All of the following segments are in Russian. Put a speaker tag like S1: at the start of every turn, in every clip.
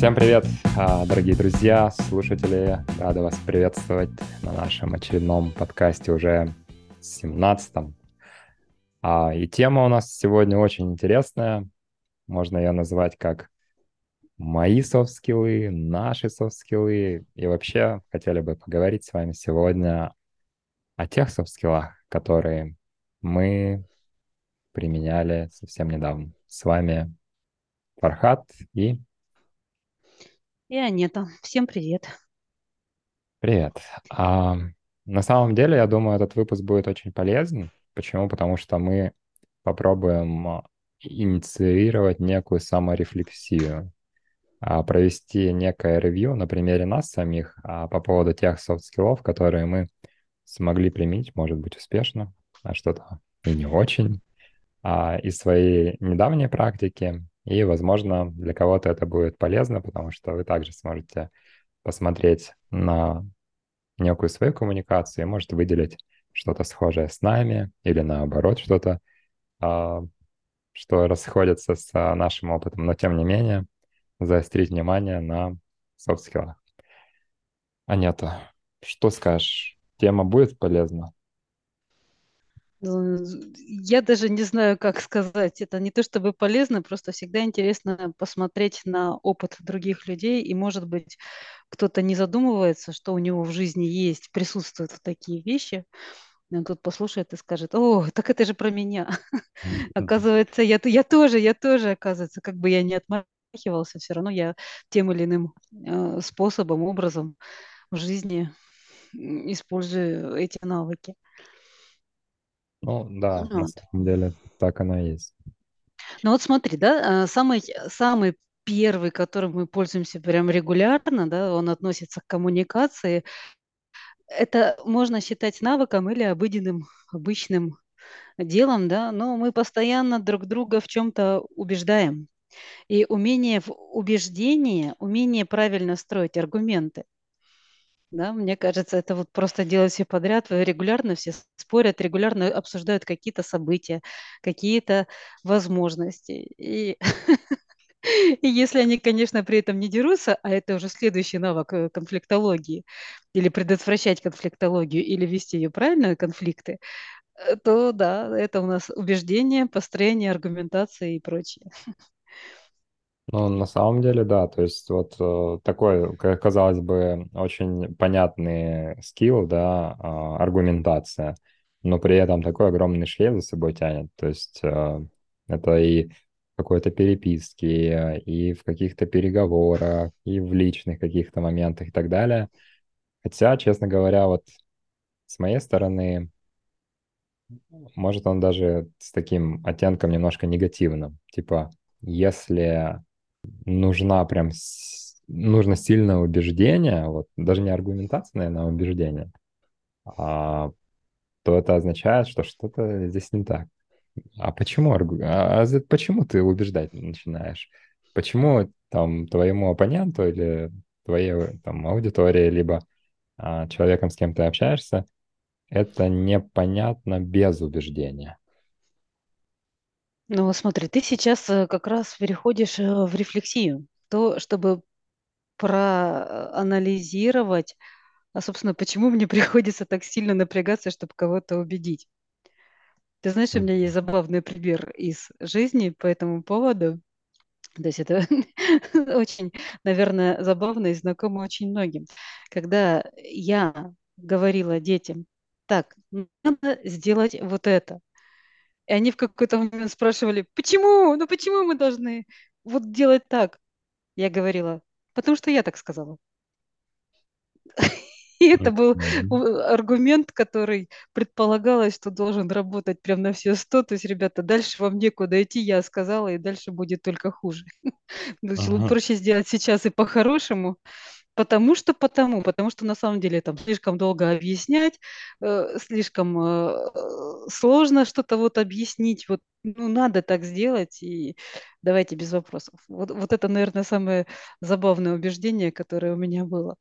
S1: Всем привет, а, дорогие друзья, слушатели. Рада вас приветствовать на нашем очередном подкасте уже 17-м. А, и тема у нас сегодня очень интересная. Можно ее назвать как мои софт-скиллы, наши софт-скиллы. И вообще хотели бы поговорить с вами сегодня о тех софт-скиллах, которые мы применяли совсем недавно. С вами Фархат и
S2: и Анета. Всем привет.
S1: Привет. А, на самом деле, я думаю, этот выпуск будет очень полезен. Почему? Потому что мы попробуем инициировать некую саморефлексию, а, провести некое ревью на примере нас самих а, по поводу тех софт-скиллов, которые мы смогли применить, может быть, успешно, а что-то и не очень, а, из своей недавней практики, и, возможно, для кого-то это будет полезно, потому что вы также сможете посмотреть на некую свою коммуникацию и можете выделить что-то схожее с нами или наоборот что-то, а, что расходится с нашим опытом, но тем не менее заострить внимание на софт-скиллах. Анета, что скажешь? Тема будет полезна?
S2: Ну, я даже не знаю, как сказать. Это не то чтобы полезно, просто всегда интересно посмотреть на опыт других людей, и, может быть, кто-то не задумывается, что у него в жизни есть, присутствуют такие вещи. И он тут послушает и скажет, о, так это же про меня. Оказывается, я, я тоже, я тоже, оказывается, как бы я не отмахивался, все равно я тем или иным э, способом, образом в жизни использую эти навыки.
S1: Ну да, вот. на самом деле так оно и есть.
S2: Ну вот смотри, да, а, самый, самый первый, которым мы пользуемся прям регулярно, да, он относится к коммуникации. Это можно считать навыком или обыденным, обычным делом, да, но мы постоянно друг друга в чем-то убеждаем. И умение в убеждении, умение правильно строить аргументы – да, мне кажется, это вот просто делать все подряд. Регулярно все спорят, регулярно обсуждают какие-то события, какие-то возможности. И, и если они, конечно, при этом не дерутся, а это уже следующий навык э, конфликтологии, или предотвращать конфликтологию, или вести ее правильно, конфликты, э, то да, это у нас убеждение, построение, аргументация и прочее.
S1: Ну, на самом деле, да, то есть вот э, такой, казалось бы, очень понятный скилл, да, э, аргументация, но при этом такой огромный шлейф за собой тянет, то есть э, это и какой-то переписке, и в каких-то переговорах, и в личных каких-то моментах и так далее. Хотя, честно говоря, вот с моей стороны, может, он даже с таким оттенком немножко негативным. Типа, если нужна прям нужно сильное убеждение, вот даже не аргументация, наверное, а убеждение, а, то это означает, что что-то здесь не так. А почему, а, а почему ты убеждать начинаешь? Почему там твоему оппоненту или твоей там аудитории, либо а, человеком, с кем ты общаешься, это непонятно без убеждения?
S2: Ну, смотри, ты сейчас э, как раз переходишь э, в рефлексию. То, чтобы проанализировать, а, собственно, почему мне приходится так сильно напрягаться, чтобы кого-то убедить. Ты знаешь, у меня есть забавный пример из жизни по этому поводу. То есть это очень, наверное, забавно и знакомо очень многим. Когда я говорила детям, так, надо сделать вот это. И они в какой-то момент спрашивали, почему? Ну почему мы должны вот делать так? Я говорила, потому что я так сказала. И это был аргумент, который предполагалось, что должен работать прям на все сто. То есть, ребята, дальше вам некуда идти, я сказала, и дальше будет только хуже. Ага. Проще сделать сейчас и по-хорошему, Потому что потому, потому что на самом деле там слишком долго объяснять, э, слишком э, сложно что-то вот объяснить. Вот ну надо так сделать и давайте без вопросов. Вот, вот это, наверное, самое забавное убеждение, которое у меня было.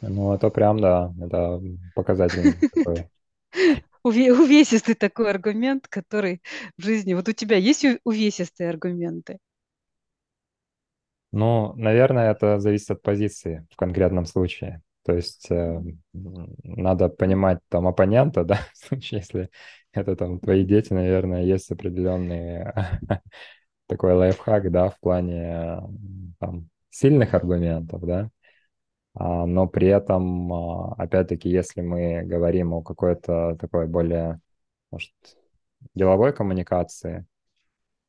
S1: Ну, это прям, да, это показательный такой.
S2: Увесистый такой аргумент, который в жизни... Вот у тебя есть увесистые аргументы?
S1: Ну, наверное, это зависит от позиции в конкретном случае. То есть э, надо понимать там оппонента, да, в случае, если это там твои дети, наверное, есть определенный такой лайфхак, да, в плане там сильных аргументов, да, А, но при этом, а, опять-таки, если мы говорим о какой-то такой более, может, деловой коммуникации,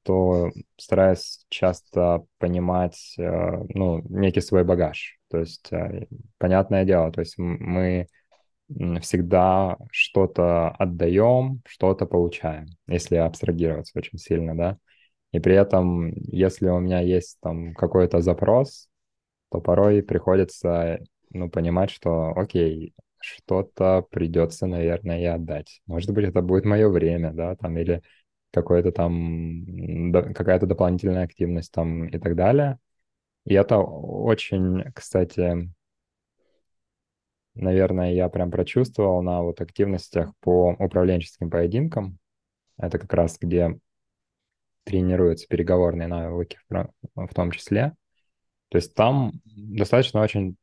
S1: то стараюсь часто понимать, э, ну, некий свой багаж. То есть, э, понятное дело, то есть мы всегда что-то отдаем, что-то получаем, если абстрагироваться очень сильно, да. И при этом, если у меня есть там какой-то запрос, то порой приходится, ну, понимать, что, окей, что-то придется, наверное, и отдать. Может быть, это будет мое время, да, там, или какой-то там, какая-то дополнительная активность там и так далее. И это очень, кстати, наверное, я прям прочувствовал на вот активностях по управленческим поединкам. Это как раз где тренируются переговорные навыки в том числе. То есть там достаточно очень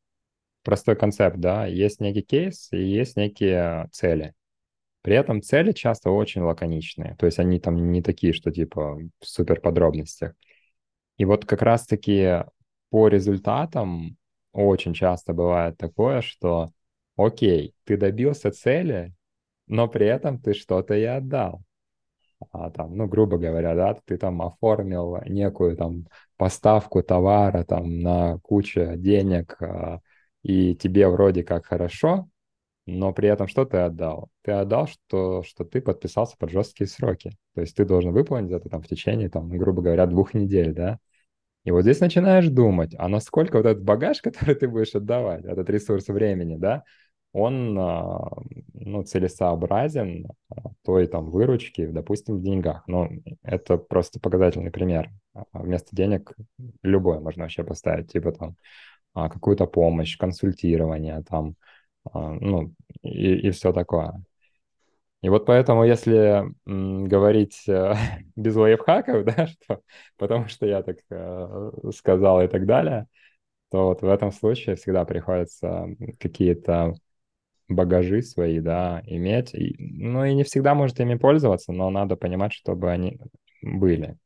S1: простой концепт, да, есть некий кейс и есть некие цели. При этом цели часто очень лаконичные, то есть они там не такие, что типа в супер подробностях. И вот как раз-таки по результатам очень часто бывает такое, что окей, ты добился цели, но при этом ты что-то и отдал а, там, ну, грубо говоря, да, ты там оформил некую там поставку товара там на кучу денег, а, и тебе вроде как хорошо, но при этом что ты отдал? Ты отдал, что, что ты подписался под жесткие сроки. То есть ты должен выполнить это там в течение, там, грубо говоря, двух недель, да? И вот здесь начинаешь думать, а насколько вот этот багаж, который ты будешь отдавать, этот ресурс времени, да, он, а, ну, целесообразен а, той там выручки, допустим, в деньгах. Ну, это просто показательный пример. А Вместо денег любое можно вообще поставить, типа там какую-то помощь, консультирование там, ну, и, и все такое. И вот поэтому, если говорить э, без лайфхаков, да, что, потому что я так э, сказал и так далее, то вот в этом случае всегда приходится какие-то багажи свои, да, иметь. И, ну и не всегда может ими пользоваться, но надо понимать, чтобы они были.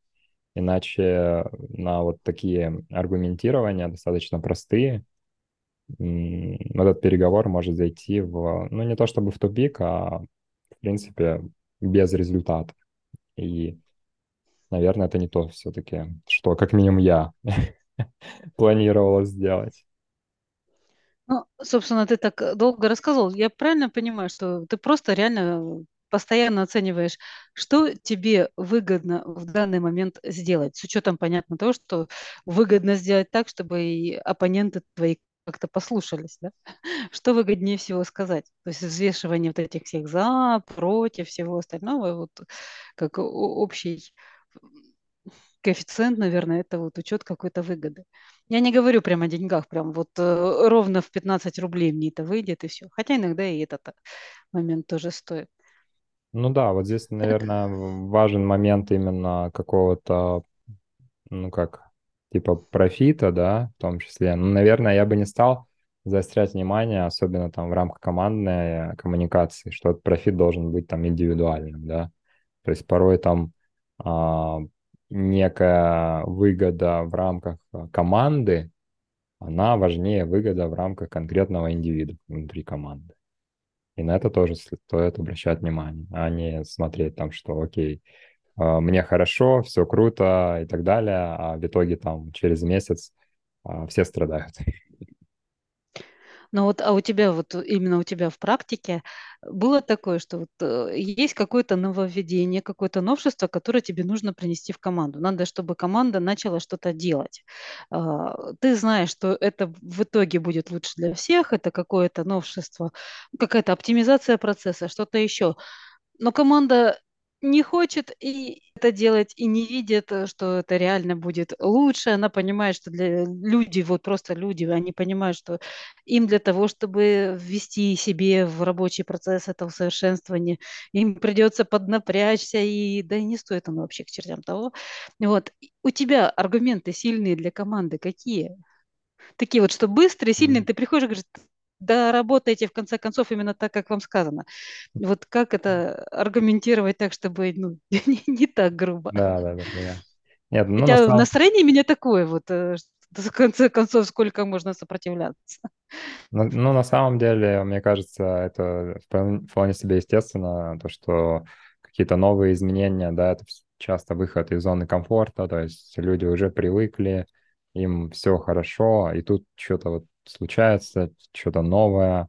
S1: Иначе на вот такие аргументирования достаточно простые, этот переговор может зайти в, ну не то чтобы в тупик, а в принципе без результата. И, наверное, это не то все-таки, что как минимум я планировала сделать.
S2: Ну, собственно, ты так долго рассказывал. Я правильно понимаю, что ты просто реально постоянно оцениваешь, что тебе выгодно в данный момент сделать, с учетом, понятно, того, что выгодно сделать так, чтобы и оппоненты твои как-то послушались, да? Что выгоднее всего сказать? То есть взвешивание вот этих всех за, против, всего остального, вот как общий коэффициент, наверное, это вот учет какой-то выгоды. Я не говорю прямо о деньгах, прям вот э, ровно в 15 рублей мне это выйдет и все. Хотя иногда и этот момент тоже стоит.
S1: Ну да, вот здесь, наверное, важен момент именно какого-то ну как, типа профита, да, в том числе. Ну, наверное, я бы не стал заострять внимание, особенно там в рамках командной коммуникации, что этот профит должен быть там индивидуальным, да. То есть порой там а, некая выгода в рамках команды, она важнее выгода в рамках конкретного индивида внутри команды. И на это тоже стоит обращать внимание, а не смотреть там, что окей, мне хорошо, все круто и так далее, а в итоге там через месяц а, все страдают.
S2: Ну вот, а у тебя вот именно у тебя в практике было такое, что вот э, есть какое-то нововведение, какое-то новшество, которое тебе нужно принести в команду. Надо, чтобы команда начала что-то делать. А, Ты знаешь, что это в итоге будет лучше для всех, это какое-то новшество, какая-то оптимизация процесса, что-то еще. Но команда не хочет и это делать, и не видит, э, что это реально будет лучше. Она понимает, что для люди, вот просто люди, они понимают, что им для того, чтобы ввести себе в рабочий процесс это усовершенствование, им придется поднапрячься, и да и не стоит оно вообще к чертям того. Вот. У тебя аргументы сильные для команды какие? Такие вот, что быстрые, сильные, ты приходишь и говоришь, да, работайте в конце концов именно так, как вам сказано. Вот как это аргументировать так, чтобы ну, не, не так грубо?
S1: Да, да, да, да. Нет, ну на
S2: Хотя
S1: самом
S2: настроение у меня такое вот, э, что в конце концов, сколько можно сопротивляться.
S1: Ну, ну, на самом деле, мне кажется, это вполне себе естественно, то, что какие-то новые изменения, да, это часто выход из зоны комфорта, то есть люди уже привыкли, им все хорошо, и тут что-то вот случается, что-то новое,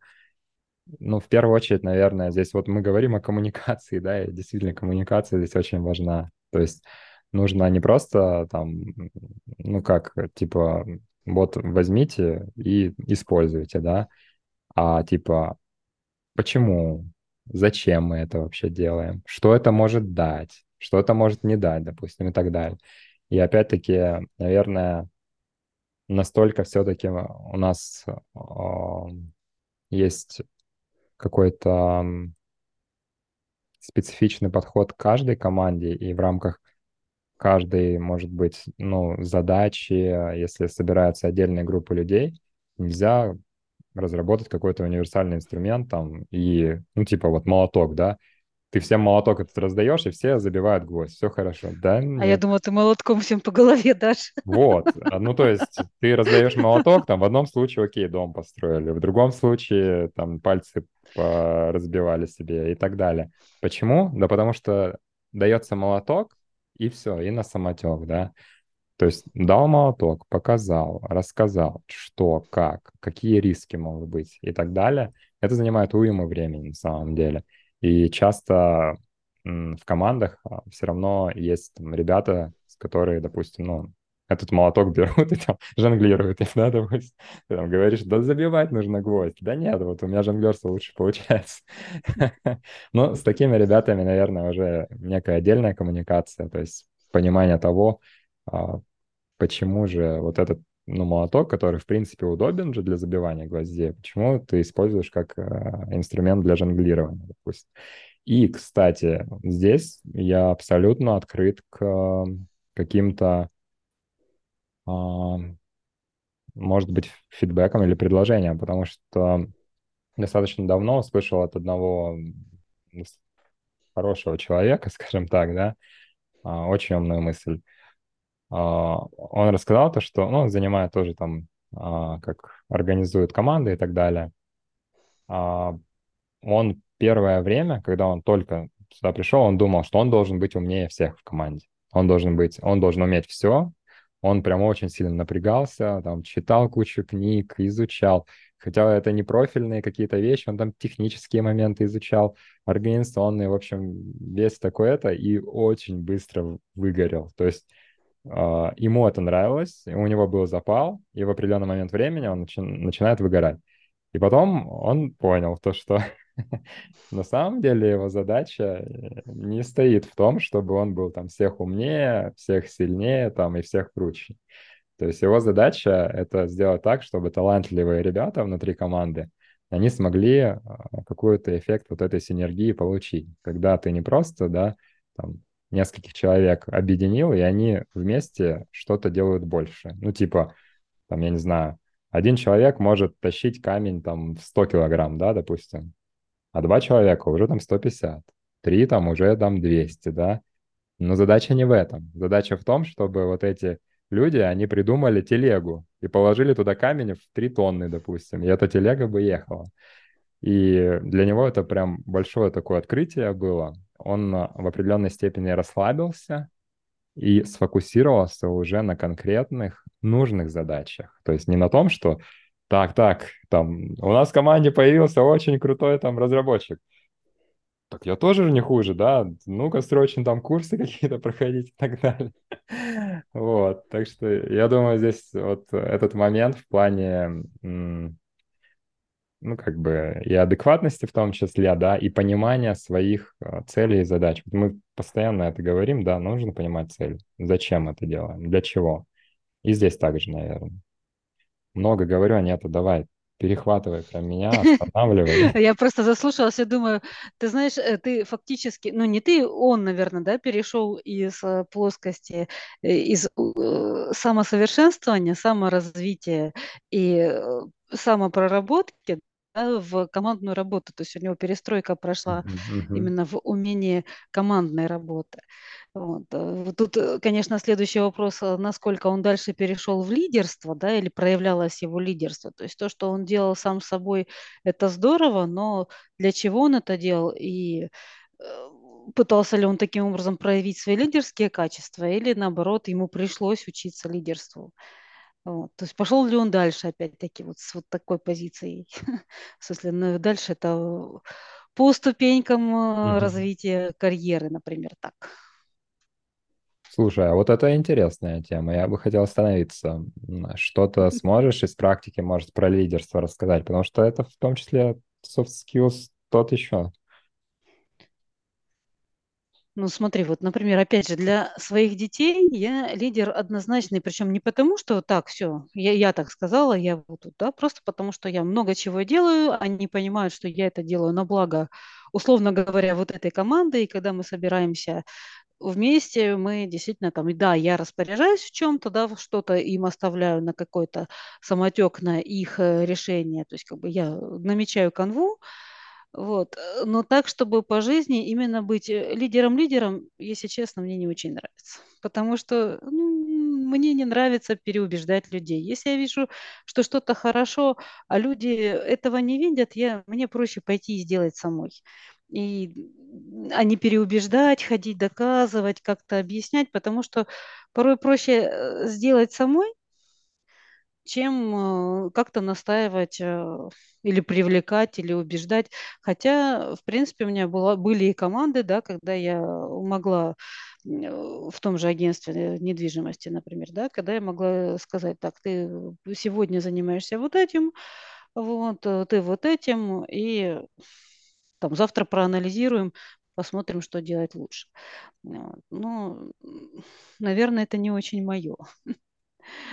S1: ну, в первую очередь, наверное, здесь вот мы говорим о коммуникации, да, и действительно коммуникация здесь очень важна. То есть нужно не просто там, ну как, типа, вот возьмите и используйте, да, а типа, почему, зачем мы это вообще делаем, что это может дать, что это может не дать, допустим, и так далее. И опять-таки, наверное, настолько все-таки у нас а, есть какой-то специфичный подход к каждой команде, и в рамках каждой, может быть, ну, задачи, если собирается отдельная группа людей, нельзя разработать какой-то универсальный инструмент там и, ну, типа вот молоток, да, ты всем молоток этот раздаешь, и все забивают гвоздь, все хорошо. Да,
S2: А я думала, ты молотком всем по голове дашь.
S1: Вот, А, ну то есть ты раздаешь молоток, там в одном случае, окей, дом построили, в другом случае там пальцы разбивали себе и так далее. Почему? Да потому что дается молоток, и все, и на самотек, да. То есть дал молоток, показал, рассказал, что, как, какие риски могут быть и так далее. Это занимает уйму времени на самом деле. И часто в командах все равно есть там, ребята, с которые, допустим, ну, этот молоток берут и там жонглируют им, да, допустим. Ты там говоришь, да забивать нужно гвоздь. Да нет, вот у меня жонглерство лучше получается. Но с такими ребятами, наверное, уже некая отдельная коммуникация, то есть понимание того, а, почему же вот этот ну, молоток, который, в принципе, удобен же для забивания гвоздей, почему ты используешь как э, инструмент для жонглирования, допустим. И, кстати, здесь я абсолютно открыт к э, каким-то, а, может быть, фидбэкам или предложениям, потому что достаточно давно слышал от одного хорошего человека, скажем так, да, а, очень умную мысль. А, Он рассказал то, что, ну, он занимает тоже там, а, как организует команды и так далее. А, Он первое время, когда он только сюда пришел, он думал, что он должен быть умнее всех в команде. Он должен быть, он должен уметь все. Он прям очень сильно напрягался, там, читал кучу книг, изучал. Хотя это не профильные какие-то вещи, он там технические моменты изучал, организационные, в общем, весь такой это, и очень быстро выгорел. То есть ему это нравилось, у него был запал, и в определенный момент времени он начи- начинает выгорать. И потом он понял то, что на самом деле его задача э, не стоит в том, чтобы он был там всех умнее, всех сильнее там и всех круче. То есть его задача это сделать так, чтобы талантливые ребята внутри команды, они смогли а, какой-то эффект вот этой синергии получить. Когда ты не просто, да, там, нескольких человек объединил, и они вместе что-то делают больше. Ну, типа, там, я не знаю, один человек может тащить камень там в 100 килограмм, да, допустим, а два человека уже там 150, три там уже там 200, да. Но задача не в этом. Задача в том, чтобы вот эти люди, они придумали телегу и положили туда камень в 3 тонны, допустим, и эта телега бы ехала. И для него это прям большое такое открытие было. Он а, в определенной степени расслабился и сфокусировался уже на конкретных нужных задачах. То есть не на том, что так, так, там, у нас в команде появился очень крутой там разработчик. Так я тоже же не хуже, да? Ну-ка, срочно там курсы какие-то проходить и так далее. Вот, так что я думаю, здесь вот этот момент в плане ну, как бы и адекватности в том числе, да, и понимания своих э, целей и задач. Мы постоянно это говорим, да, нужно понимать цель. Зачем это делаем, для чего. И здесь также, наверное. Много говорю, а нет, давай, перехватывай про меня, останавливай.
S2: Я просто заслушалась и думаю, ты знаешь, э, ты фактически, ну не ты, он, наверное, да, перешел из э, плоскости, э, из самосовершенствования, саморазвития и самопроработки да, в командную работу. То есть у него перестройка прошла именно в умении командной работы. Вот. э, вот Тут, э, конечно, следующий вопрос, а насколько он дальше перешел в лидерство, да, или проявлялось его лидерство. То есть то, что он делал сам собой, это здорово, но для чего он это делал и э, пытался ли он таким образом проявить свои лидерские качества, или наоборот, ему пришлось учиться лидерству. Вот. То есть пошел ли он дальше, опять-таки, вот с вот такой позицией. В смысле, ну, дальше это по ступенькам
S1: мгм.
S2: развития карьеры, например, так.
S1: Слушай, а вот это интересная тема. Я бы хотел остановиться. М, Что-то сможешь из практики, может, про лидерство рассказать? Потому что это в том числе soft skills тот еще.
S2: Ну, смотри, вот, например, опять же, для своих детей я лидер однозначный, причем не потому, что так, все, я, я так сказала, я вот тут, да, просто потому, что я много чего делаю, они понимают, что я это делаю на благо, условно говоря, вот этой команды, и когда мы собираемся вместе, мы действительно там, и да, я распоряжаюсь в чем-то, да, что-то им оставляю на какой-то самотек на их э, решение, то есть как бы я намечаю канву, вот. э, Но так, чтобы по жизни именно быть э, лидером-лидером, если честно, мне не очень нравится. Потому что ну, мне не нравится переубеждать людей. Если я вижу, что что-то хорошо, а люди этого не видят, я, мне проще пойти и сделать самой. И, а не переубеждать, ходить, доказывать, как-то объяснять, потому что порой проще э, сделать самой, чем э, как-то настаивать э, или привлекать, или убеждать. Хотя, в принципе, у меня была, были и команды, да, когда я могла в том же агентстве недвижимости, например, да, когда я могла сказать, так, ты сегодня занимаешься вот этим, вот, ты вот этим, и там завтра проанализируем, посмотрим, что делать лучше. Ну, наверное, это не очень мое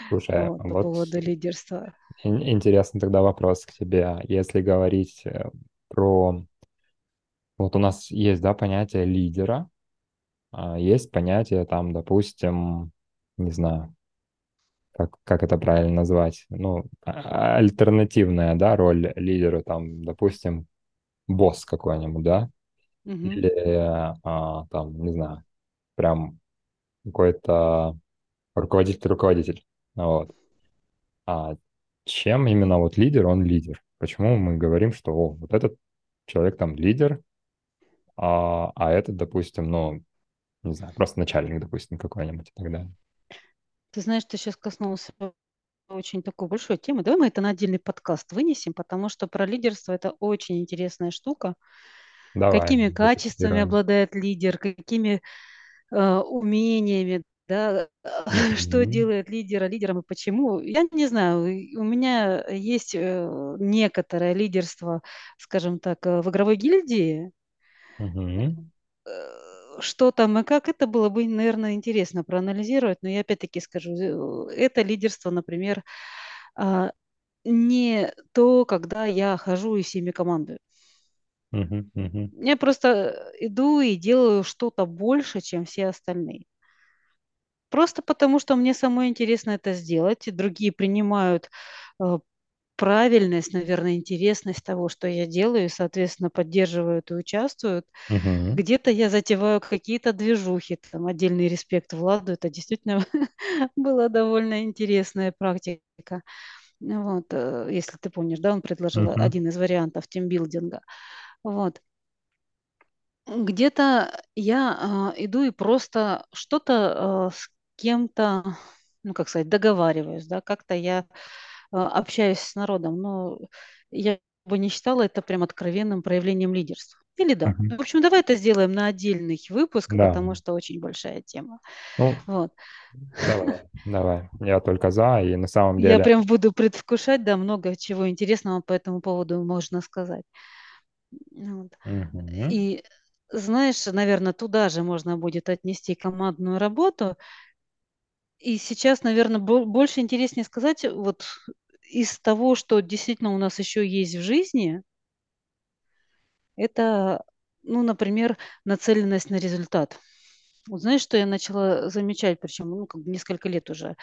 S1: Слушай,
S2: вот, по
S1: вот
S2: поводу лидерства.
S1: ин- интересный тогда вопрос к тебе. Если говорить э, про... Вот у нас есть, да, понятие лидера, а есть понятие там, допустим, не знаю, как, как это правильно назвать, ну, а- альтернативная, да, роль лидеру, там, допустим, босс какой-нибудь, да,
S2: Мгм.
S1: или а, там, не знаю, прям какой-то руководитель-руководитель, вот. А чем именно вот лидер, он лидер? Почему мы говорим, что о, вот этот человек там лидер, а, а этот, допустим, ну, не знаю, просто начальник, допустим, какой-нибудь и так далее.
S2: Ты знаешь, ты сейчас коснулся очень такой большой темы. Давай мы это на отдельный подкаст вынесем, потому что про лидерство это очень интересная штука.
S1: Давай,
S2: Какими качествами обладает лидер, какими э, умениями, да, что
S1: Мгм.
S2: делает лидера лидером и почему. Я не знаю, у меня есть э, некоторое лидерство, скажем так, э, в игровой гильдии,
S1: Мгм.
S2: Что там и как, это было бы, наверное, интересно проанализировать, но я опять-таки скажу, э, это лидерство, например, а, не то, когда я хожу и всеми командую.
S1: Мгм. Мгм.
S2: Я просто иду и делаю что-то больше, чем все остальные. Просто потому, что мне самой интересно это сделать, и другие принимают э, правильность, наверное, интересность того, что я делаю, и, соответственно, поддерживают и участвуют.
S1: Мгм.
S2: Где-то я затеваю какие-то движухи, там отдельный респект Владу, это действительно была довольно интересная практика. Вот, э, если ты помнишь, да, он предложил
S1: Мгм.
S2: один из вариантов тимбилдинга. Вот. Где-то я а, иду и просто что-то а, с кем-то, ну, как сказать, договариваюсь, да, как-то я общаюсь с народом, но я бы не считала это прям откровенным проявлением лидерства. Или да.
S1: Мгм.
S2: В общем, давай это сделаем на отдельный выпуск,
S1: Да.
S2: потому что очень большая тема.
S1: Ну,
S2: Вот.
S1: давай, давай. Я только за, и на самом
S2: Я
S1: деле...
S2: прям буду предвкушать, да, много чего интересного по этому поводу можно сказать. Вот.
S1: Мгм.
S2: И знаешь, наверное, туда же можно будет отнести командную работу. И сейчас, наверное, больше интереснее сказать, вот из того, что действительно у нас еще есть в жизни, это, ну, например, нацеленность на результат. Вот знаешь, что я начала замечать, причем ну, как бы несколько лет уже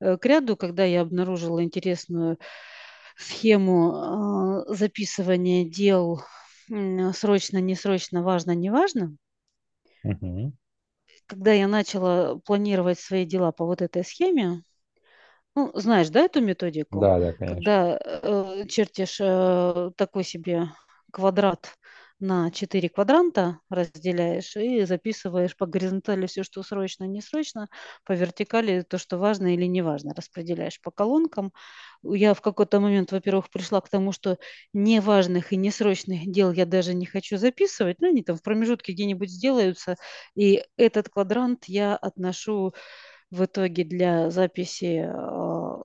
S2: э, к ряду, когда я обнаружила интересную схему э, записывания дел срочно, несрочно, важно, неважно.
S1: Мгм.
S2: Когда я начала планировать свои дела по вот этой схеме, ну, знаешь, да, эту методику,
S1: Да, да, конечно.
S2: когда э, чертишь э, такой себе квадрат на 4 квадранта, разделяешь и записываешь по горизонтали все, что срочно, не срочно, по вертикали то, что важно или не важно, распределяешь по колонкам. Я в какой-то момент, во-первых, пришла к тому, что неважных и несрочных дел я даже не хочу записывать, ну, они там в промежутке где-нибудь сделаются, и этот квадрант я отношу в итоге для записи а,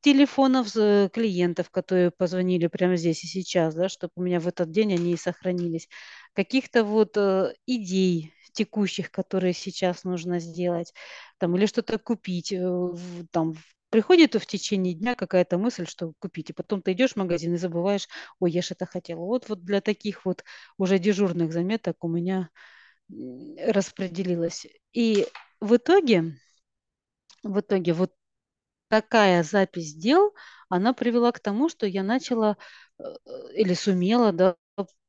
S2: телефонов клиентов, которые позвонили прямо здесь и сейчас, да, чтобы у меня в этот день они и сохранились. Каких-то вот э, идей текущих, которые сейчас нужно сделать, там, или что-то купить, э, там, приходит в течение дня какая-то мысль, что купить, и потом ты идешь в магазин и забываешь, ой, я же это хотела. Вот, вот для таких вот уже дежурных заметок у меня распределилось. И в итоге, в итоге вот такая запись дел, она привела к тому, что я начала э, или сумела да,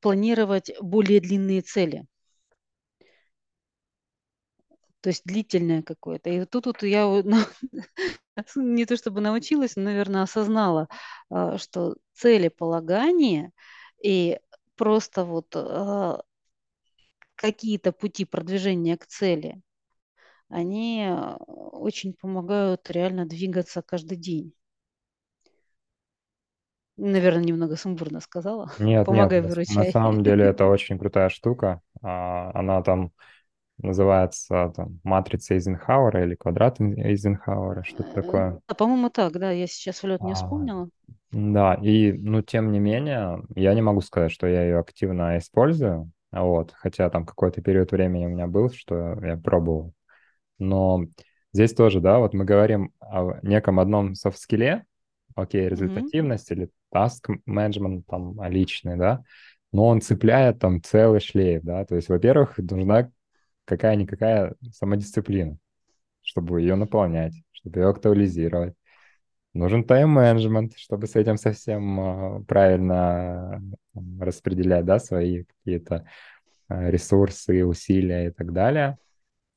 S2: планировать более длинные цели. То есть длительное какое-то. И тут вот я ну, не то чтобы научилась, но, наверное, осознала, а, что целеполагание и просто вот а, какие-то пути продвижения к цели, они а, очень помогают реально двигаться каждый день. Наверное, немного сумбурно сказала.
S1: Нет, нет,
S2: Помогай,
S1: на, на
S2: выручай.
S1: самом деле это очень крутая штука. А, Она там называется там, матрица Эйзенхауэра или квадрат Эйзенхауэра, что-то
S2: Э,
S1: такое.
S2: да, по-моему, так, да, я сейчас в лед не
S1: А,
S2: вспомнила.
S1: Да, и, ну, тем не менее, я не могу сказать, что я ее активно использую, вот, хотя там какой-то период времени у меня был, что я пробовал. Но здесь тоже, да, вот мы говорим о неком одном софт-скилле, окей, результативность или task management там а, личный, да, но он цепляет там целый шлейф, да, то есть, во-первых, нужна какая-никакая самодисциплина, чтобы ее наполнять, чтобы ее актуализировать. Нужен тайм-менеджмент, чтобы с этим совсем а, правильно распределять, да, свои какие-то а, ресурсы, усилия и так далее.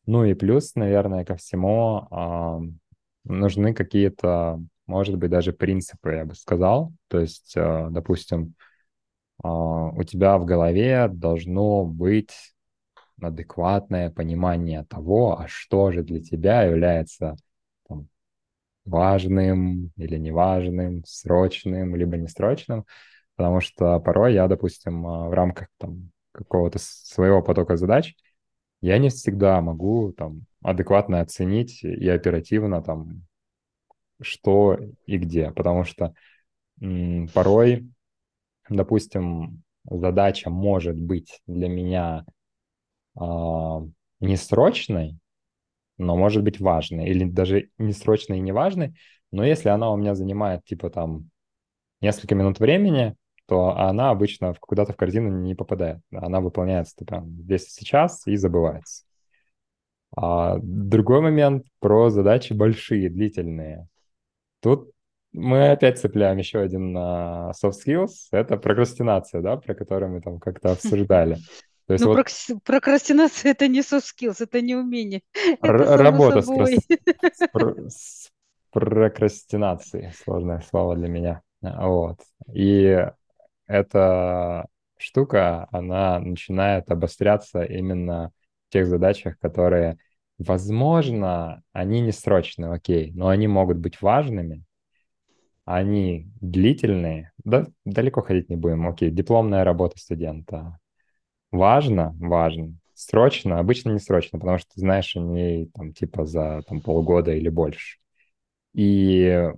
S1: Ну и плюс, наверное, ко всему а, нужны какие-то, может быть, даже принципы, я бы сказал. То есть, допустим, у тебя в голове должно быть адекватное понимание того, а что же для тебя является важным или неважным, срочным, либо несрочным. Потому что порой я, допустим, а, в рамках там, какого-то своего потока задач я не всегда могу там адекватно оценить и оперативно там что и где, потому что м, порой, допустим, задача может быть для меня а, несрочной, но может быть важной, или даже не срочной и не важной, но если она у меня занимает типа там несколько минут времени, то она обычно куда-то в корзину не попадает. Она выполняется прям здесь и сейчас и забывается. А другой момент про задачи большие, длительные. Тут мы опять цепляем еще один а, soft skills. Это прокрастинация, да, про которую мы там как-то обсуждали. То есть
S2: Ну,
S1: вот
S2: прокрастинация– это не soft skills, это не умение. Это
S1: работа
S2: собой.
S1: с пр- с прокрастинацией, сложное слово для меня. Вот. И эта штука, она начинает обостряться именно в тех задачах, которые, возможно, они не срочные, окей, но они могут быть важными, они длительные, да, далеко ходить не будем, окей, дипломная работа студента, Важно, важно. Срочно, обычно не срочно, потому что ты знаешь они там типа за там, полгода или больше. И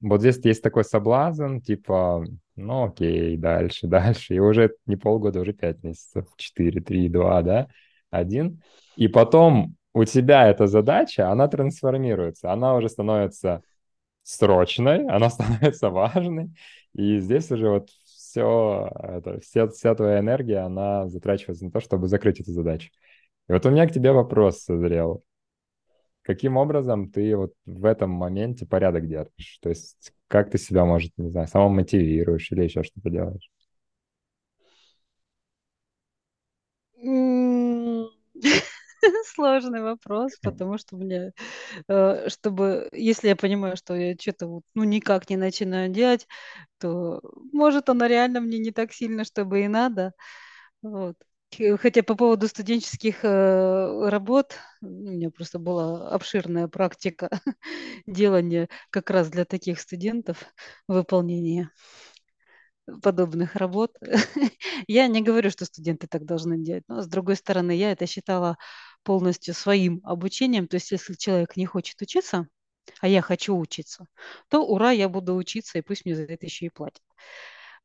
S1: вот здесь есть такой соблазн, типа, ну окей, дальше, дальше. И уже не полгода, уже пять месяцев, четыре, три, два, да, один. И потом у тебя эта задача, она трансформируется, она уже становится срочной, она становится важной. И здесь уже вот все, это, вся, вся твоя энергия, она затрачивается на то, чтобы закрыть эту задачу. И вот у меня к тебе вопрос созрел. Каким образом ты вот в этом моменте порядок держишь? То есть как ты себя, может, не знаю, самомотивируешь или еще что-то делаешь?
S2: Сложный вопрос, потому что мне, э, чтобы, если я понимаю, что я что-то вот, ну, никак не начинаю делать, то может оно реально мне не так сильно, чтобы и надо. Вот. Хе- Хотя по поводу студенческих э, работ, у меня просто была обширная практика делания как раз для таких студентов выполнения подобных работ. Я не говорю, что студенты так должны делать, но с другой стороны, я это считала полностью своим обучением. То есть, если человек не хочет учиться, а я хочу учиться, то ура, я буду учиться, и пусть мне за это еще и платят.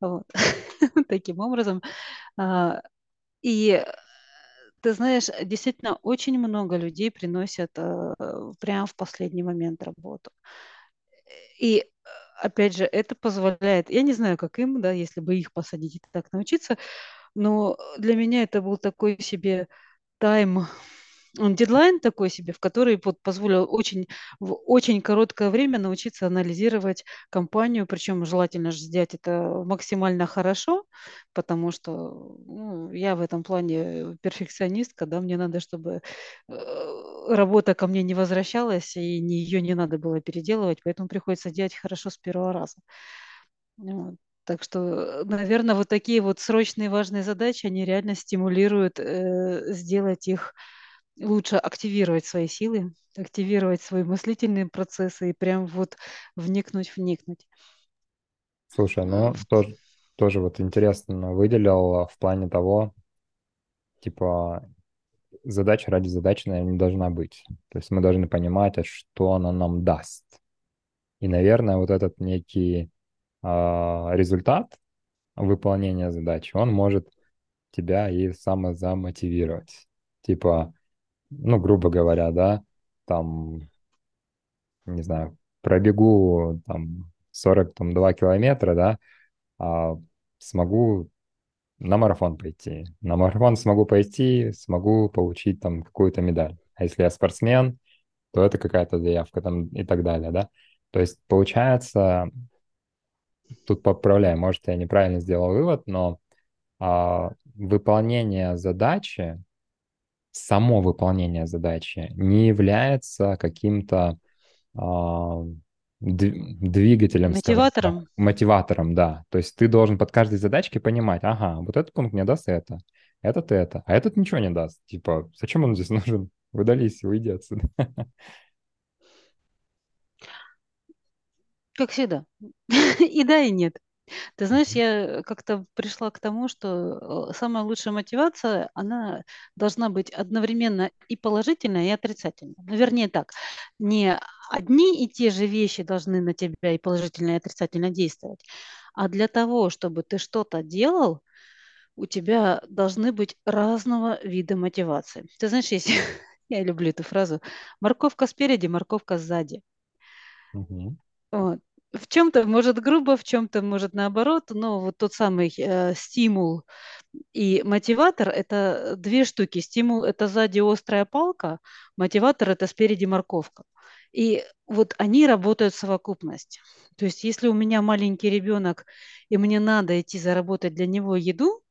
S2: Вот. Таким образом. а, И ты знаешь, действительно, очень много людей приносят э, прямо в последний момент работу. И опять же, это позволяет, я не знаю, как им, да, если бы их посадить и так научиться, но для меня это был такой себе тайм, он дедлайн такой себе, в который вот позволил очень, в очень короткое время научиться анализировать компанию, причем желательно же сделать это максимально хорошо, потому что ну, я в этом плане перфекционистка, да, мне надо, чтобы э, работа ко мне не возвращалась, и ее не надо было переделывать, поэтому приходится делать хорошо с первого раза. Вот. Так что, наверное, вот такие вот срочные важные задачи, они реально стимулируют э, сделать их лучше активировать свои силы, активировать свои мыслительные процессы и прям вот вникнуть, вникнуть.
S1: Слушай,
S2: Э,
S1: ну тоже, тоже вот интересно выделил а, в плане того, типа, задача ради задачи, наверное, не должна быть. То есть мы должны понимать, а что она нам даст. И, наверное, вот этот некий а, результат выполнения задачи, он может тебя и самозамотивировать. Типа, ну, грубо говоря, да, там, не знаю, пробегу там 42 километра, да, а смогу на марафон пойти. На марафон смогу пойти, смогу получить там какую-то медаль. А если я спортсмен, то это какая-то заявка там и так далее, да. То есть получается, тут поправляю, может, я неправильно сделал вывод, но а, выполнение задачи, само выполнение задачи не является каким-то а, двигателем, скажем так,
S2: мотиватором.
S1: мотиватором, да. То есть ты должен под каждой задачкой понимать, ага, вот этот пункт мне даст это, этот это, а этот ничего не даст. Типа, зачем он здесь нужен? Удались, уйди отсюда.
S2: Как всегда. И да, и нет. Ты знаешь, я как-то пришла к тому, что э, самая лучшая мотивация, она должна быть одновременно и положительная, и отрицательная. Ну, вернее так, не одни и те же вещи должны на тебя и положительно, и отрицательно действовать, а для того, чтобы ты что-то делал, у тебя должны быть разного вида мотивации. Ты знаешь, есть, я люблю эту фразу, морковка спереди, морковка сзади.
S1: Мгм.
S2: Вот. В чем-то может грубо, в чем-то может наоборот, но вот тот самый э, стимул и мотиватор– это две штуки. Стимул– это сзади острая палка, мотиватор– это спереди морковка. И вот они работают в совокупность. То есть если у меня маленький ребенок, и мне надо идти заработать для него еду,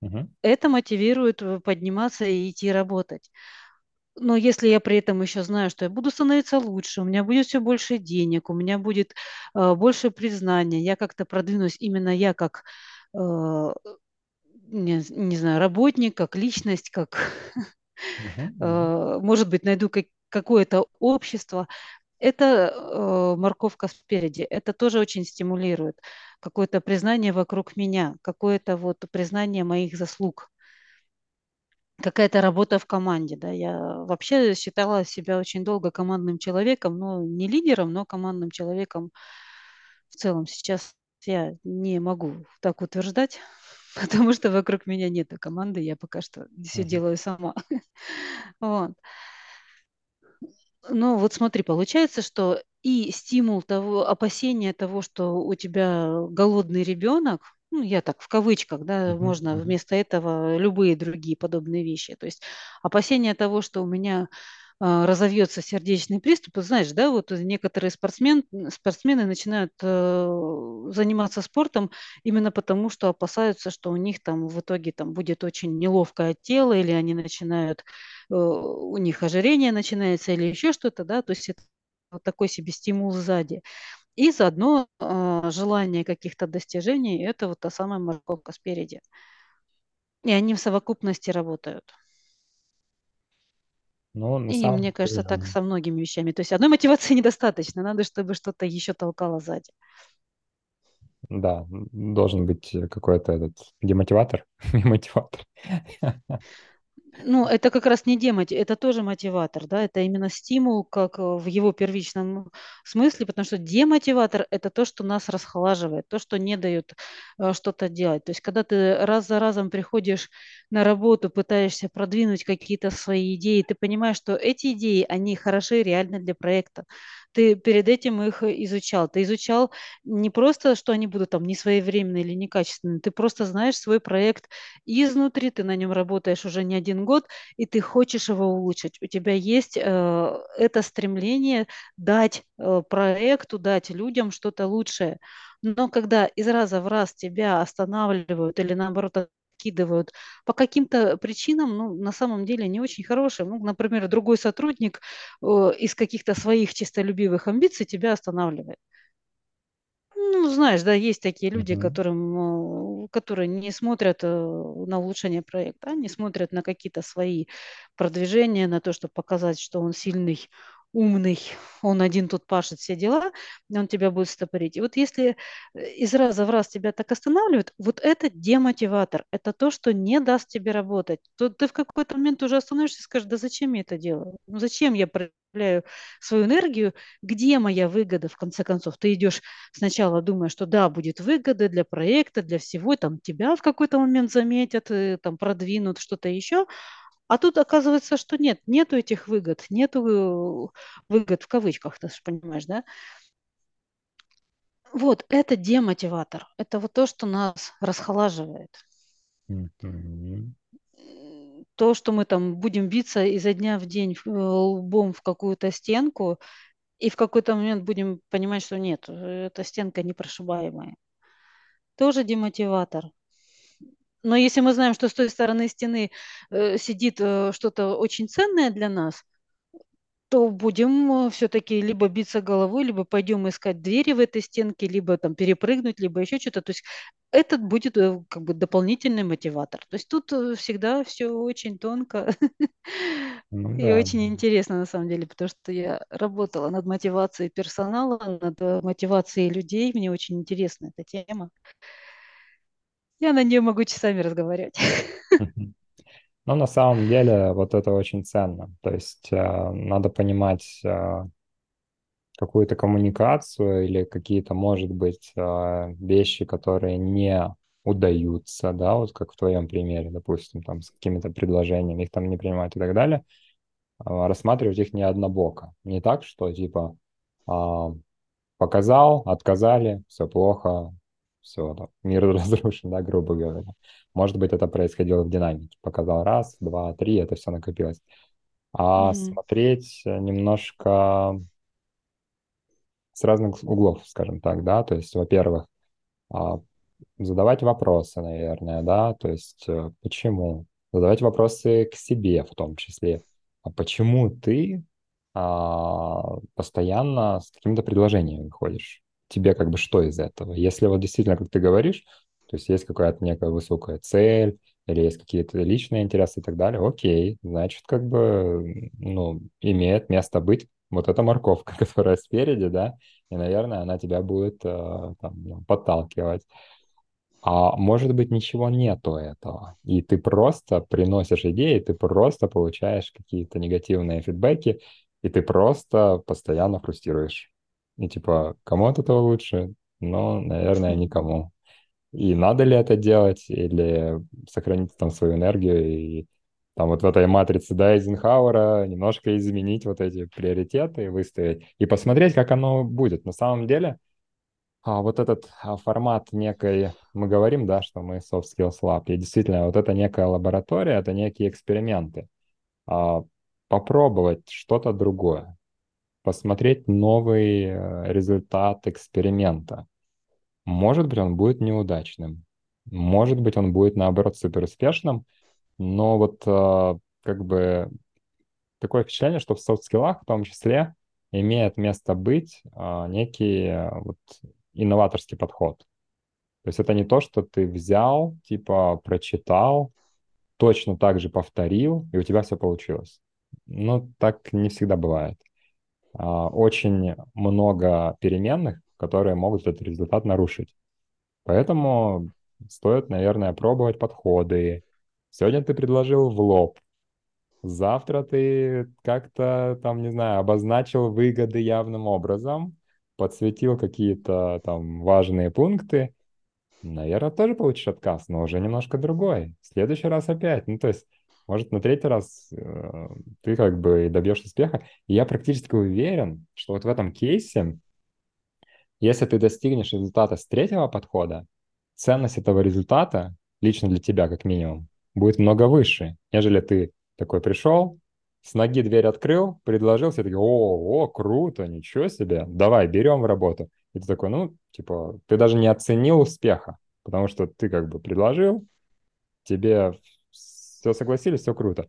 S1: Мгм.
S2: это мотивирует э, подниматься и идти работать. Но если я при этом еще знаю, что я буду становиться лучше, у меня будет все больше денег, у меня будет э, больше признания, я как-то продвинусь, именно я как, э, не, не знаю, работник, как личность, как, э, может быть, найду как, какое-то общество, Это э, морковка спереди. Это тоже очень стимулирует. Какое-то признание вокруг меня, какое-то вот признание моих заслуг какая-то работа в команде, да. Я вообще считала себя очень долго командным человеком, но не лидером, но командным человеком в целом. Сейчас я не могу так утверждать, потому что вокруг меня нет команды, я пока что все делаю сама. Вот. Ну, вот смотри, получается, что и стимул того, опасения того, что у тебя голодный ребенок, ну, я так в кавычках, да,
S1: Мгм.
S2: можно вместо этого любые другие подобные вещи. То есть опасения того, что у меня а, разовьется сердечный приступ. И Знаешь, да, вот некоторые спортсмен, спортсмены начинают э, заниматься спортом именно потому, что опасаются, что у них там в итоге там будет очень неловкое тело, или они начинают, э, у них ожирение начинается, или еще что-то, да, то есть это вот такой себе стимул сзади. И заодно а, желание каких-то достижений– это вот та самая морковка спереди. И они в совокупности работают.
S1: Ну, на
S2: И
S1: самом
S2: мне кажется, так со многими вещами. То есть одной мотивации недостаточно, надо, чтобы что-то еще толкало сзади.
S1: Да, должен быть какой-то этот демотиватор, мотиватор.
S2: Ну, это как раз не демоти, это тоже мотиватор, да, это именно стимул, как э, в его первичном смысле, потому что демотиватор– это то, что нас расхолаживает, то, что не дает э, что-то делать. То есть, когда ты раз за разом приходишь на работу, пытаешься продвинуть какие-то свои идеи, ты понимаешь, что эти идеи, они хороши реально для проекта. Ты перед этим их изучал. Ты изучал не просто, что они будут там несвоевременные или некачественные, ты просто знаешь свой проект изнутри, ты на нем работаешь уже не один год, и ты хочешь его улучшить. У тебя есть э, это стремление дать э, проекту, дать людям что-то лучшее. Но когда из раза в раз тебя останавливают или наоборот откидывают по каким-то причинам, ну, на самом деле не очень хорошим. Ну, например, другой сотрудник э, из каких-то своих чистолюбивых амбиций тебя останавливает. Ну, знаешь, да, есть такие люди,
S1: Мгм.
S2: которым, э, которые не смотрят э, на улучшение проекта, они смотрят на какие-то свои продвижения, на то, чтобы показать, что он сильный, умный, он один тут пашет все дела, он тебя будет стопорить. И вот если э, из раза в раз тебя так останавливают, вот это демотиватор, это то, что не даст тебе работать. То ты в какой-то момент уже остановишься и скажешь, да зачем я это делаю? Ну зачем я проявляю свою энергию? Где моя выгода, в конце концов? Ты идешь Сначала думая, что да, будет выгода для проекта, для всего, там тебя в какой-то момент заметят, э, там продвинут что-то еще, а тут оказывается, что нет, нету этих выгод, нету э, выгод в кавычках, ты же понимаешь, да? Вот, это демотиватор, это вот то, что нас расхолаживает. То, что мы там будем биться изо дня в день э, лбом в какую-то стенку, и в какой-то момент будем понимать, что нет, э, эта стенка непрошибаемая. Тоже демотиватор. Но если мы знаем, что с той стороны стены э, сидит э, что-то очень ценное для нас, то будем все-таки либо биться головой, либо пойдем искать двери в этой стенке, либо там перепрыгнуть, либо еще что-то. То есть этот будет э, как бы дополнительный мотиватор. То есть тут э, всегда все очень тонко
S1: Ну
S2: и
S1: да.
S2: очень интересно на самом деле, потому что я работала над мотивацией персонала, над э, мотивацией людей. Мне очень интересна эта тема. Я на нее могу часами разговаривать.
S1: Но на самом деле вот это очень ценно. То есть э, надо понимать э, какую-то коммуникацию или какие-то, может быть, э, вещи, которые не удаются, да, вот как в твоем примере, допустим, там с какими-то предложениями, их там не принимают и так далее, а, рассматривать их не однобоко. Не так, что типа а, показал, отказали, все плохо, все, там, мир разрушен, да, грубо говоря. Может быть, это происходило в динамике. Показал раз, два, три, это все накопилось. А
S2: Мгм.
S1: смотреть немножко с разных углов, скажем так, да, то есть, во-первых, а, задавать вопросы, наверное, да, то есть э, почему? Задавать вопросы к себе в том числе. А почему ты а, постоянно с какими-то предложениями выходишь? Тебе как бы что из этого? Если вот действительно, как ты говоришь, то есть есть какая-то некая высокая цель, или есть какие-то личные интересы и так далее, окей, значит, как бы, ну, имеет место быть вот эта морковка, которая спереди, да, и, наверное, она тебя будет э, там, ну, подталкивать. А может быть, ничего нету этого. И ты просто приносишь идеи, ты просто получаешь какие-то негативные фидбэки, и ты просто постоянно фрустрируешь. И типа, кому от этого лучше? Ну, наверное, никому. И надо ли это делать, или сохранить там свою энергию и там вот в этой матрице да, Эйзенхауэра немножко изменить вот эти приоритеты, выставить и посмотреть, как оно будет. На самом деле, а, вот этот а, формат некой, мы говорим, да, что мы soft skills lab, и действительно, вот это некая лаборатория, это некие эксперименты. А, попробовать что-то другое, посмотреть новый э, результат эксперимента. Может быть, он будет неудачным, может быть, он будет, наоборот, супер успешным, но вот э, как бы такое впечатление, что в софт-скиллах в том числе имеет место быть некий вот инноваторский подход. То есть это не то, что ты взял, типа прочитал, точно так же повторил, и у тебя все получилось. Ну, так не всегда бывает. А, очень много переменных, которые могут этот результат нарушить. Поэтому стоит, наверное, пробовать подходы. Сегодня ты предложил в лоб. Завтра ты как-то там, не знаю, обозначил выгоды явным образом, подсветил какие-то там важные пункты, наверное, тоже получишь отказ, но уже немножко другой. В следующий раз опять. Ну, то есть, может, на третий раз э, ты как бы добьешься успеха. И я практически уверен, что вот в этом кейсе, если ты достигнешь результата с третьего подхода, ценность этого результата, лично для тебя как минимум, будет много выше, нежели ты такой пришел, с ноги дверь открыл, предложил, все такие, о, о, круто, ничего себе, давай, берем в работу. И ты такой, ну, типа, ты даже не оценил успеха, потому что ты как бы предложил, тебе все согласились, все круто.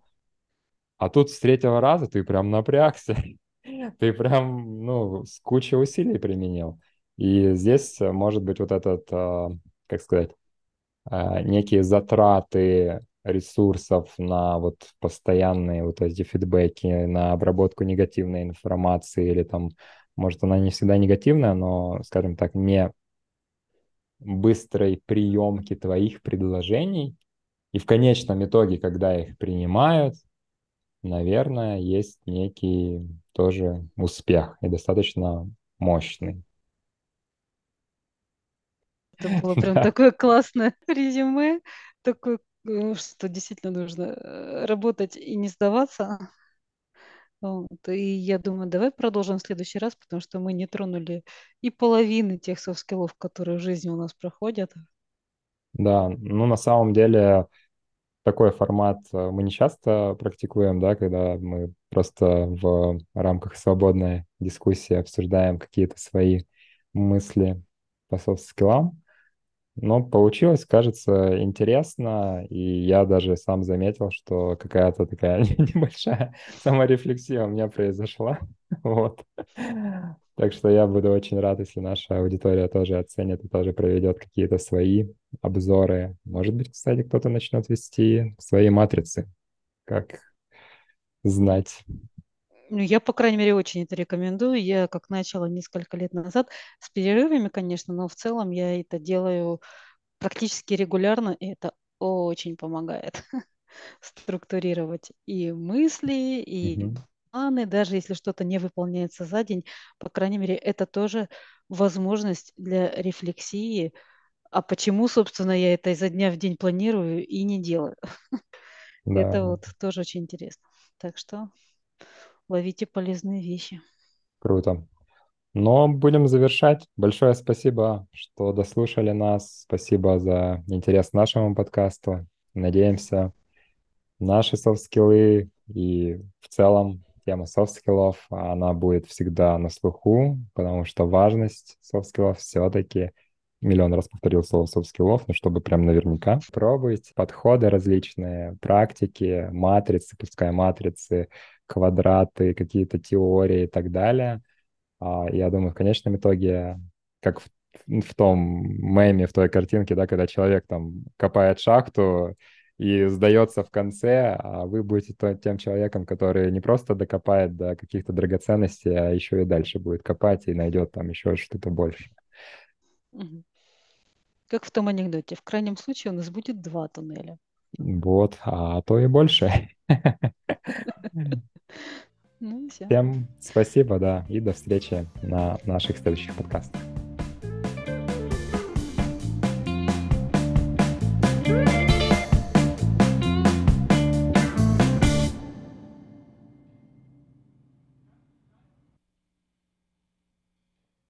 S1: А тут с третьего раза ты прям напрягся, ты прям, ну, с кучей усилий применил. И здесь может быть вот этот, а, как сказать, а, некие затраты ресурсов на вот постоянные вот эти фидбэки, на обработку негативной информации или там, может, она не всегда негативная, но, скажем так, не быстрой приемки твоих предложений. И в конечном итоге, когда их принимают, наверное, есть некий тоже успех и достаточно мощный.
S2: Это было прям такое классное резюме, такой что действительно нужно э, работать и не сдаваться. Вот. И я думаю, давай продолжим в следующий раз, потому что мы не тронули и половины тех софт-скиллов, которые в жизни у нас проходят.
S1: Да, ну на самом деле такой формат э, мы не часто практикуем, да, когда мы просто в рамках свободной дискуссии обсуждаем какие-то свои мысли по софт-скиллам. Но получилось, кажется, интересно, и я даже сам заметил, что какая-то такая небольшая саморефлексия у меня произошла. Вот. Так что я буду очень рад, если наша аудитория тоже оценит и тоже проведет какие-то свои обзоры. Может быть, кстати, кто-то начнет вести свои матрицы. Как знать.
S2: Ну, я, по крайней мере, очень это рекомендую. Я как начала несколько лет назад, с перерывами, конечно, но в целом я это делаю практически регулярно, и это очень помогает структурировать и мысли, и
S1: Мгм.
S2: планы, даже если что-то не выполняется за день, по крайней мере, это тоже возможность для рефлексии, а почему, собственно, я это изо дня в день планирую и не делаю.
S1: Да,
S2: Это вот тоже очень интересно. Так что ловите полезные вещи.
S1: круто. Но будем завершать. Большое спасибо, что дослушали нас. Спасибо за интерес к нашему подкасту. Надеемся, наши софт-скиллы и в целом тема софт-скиллов, она будет всегда на слуху, потому что важность софт-скиллов все-таки миллион раз повторил слово софт-скиллов, но чтобы прям наверняка пробовать подходы различные, практики, матрицы, пускай матрицы, квадраты, какие-то теории и так далее. А, я думаю, в конечном итоге, как в, в том меме, в той картинке, да, когда человек там копает шахту, и сдается в конце, а вы будете тем человеком, который не просто докопает до каких-то драгоценностей, а еще и дальше будет копать и найдет там еще что-то больше.
S2: Как в том анекдоте, в крайнем случае у нас будет два туннеля.
S1: Вот, а то и больше.
S2: Ну, все.
S1: Всем спасибо, да, и до встречи на наших следующих подкастах. thank you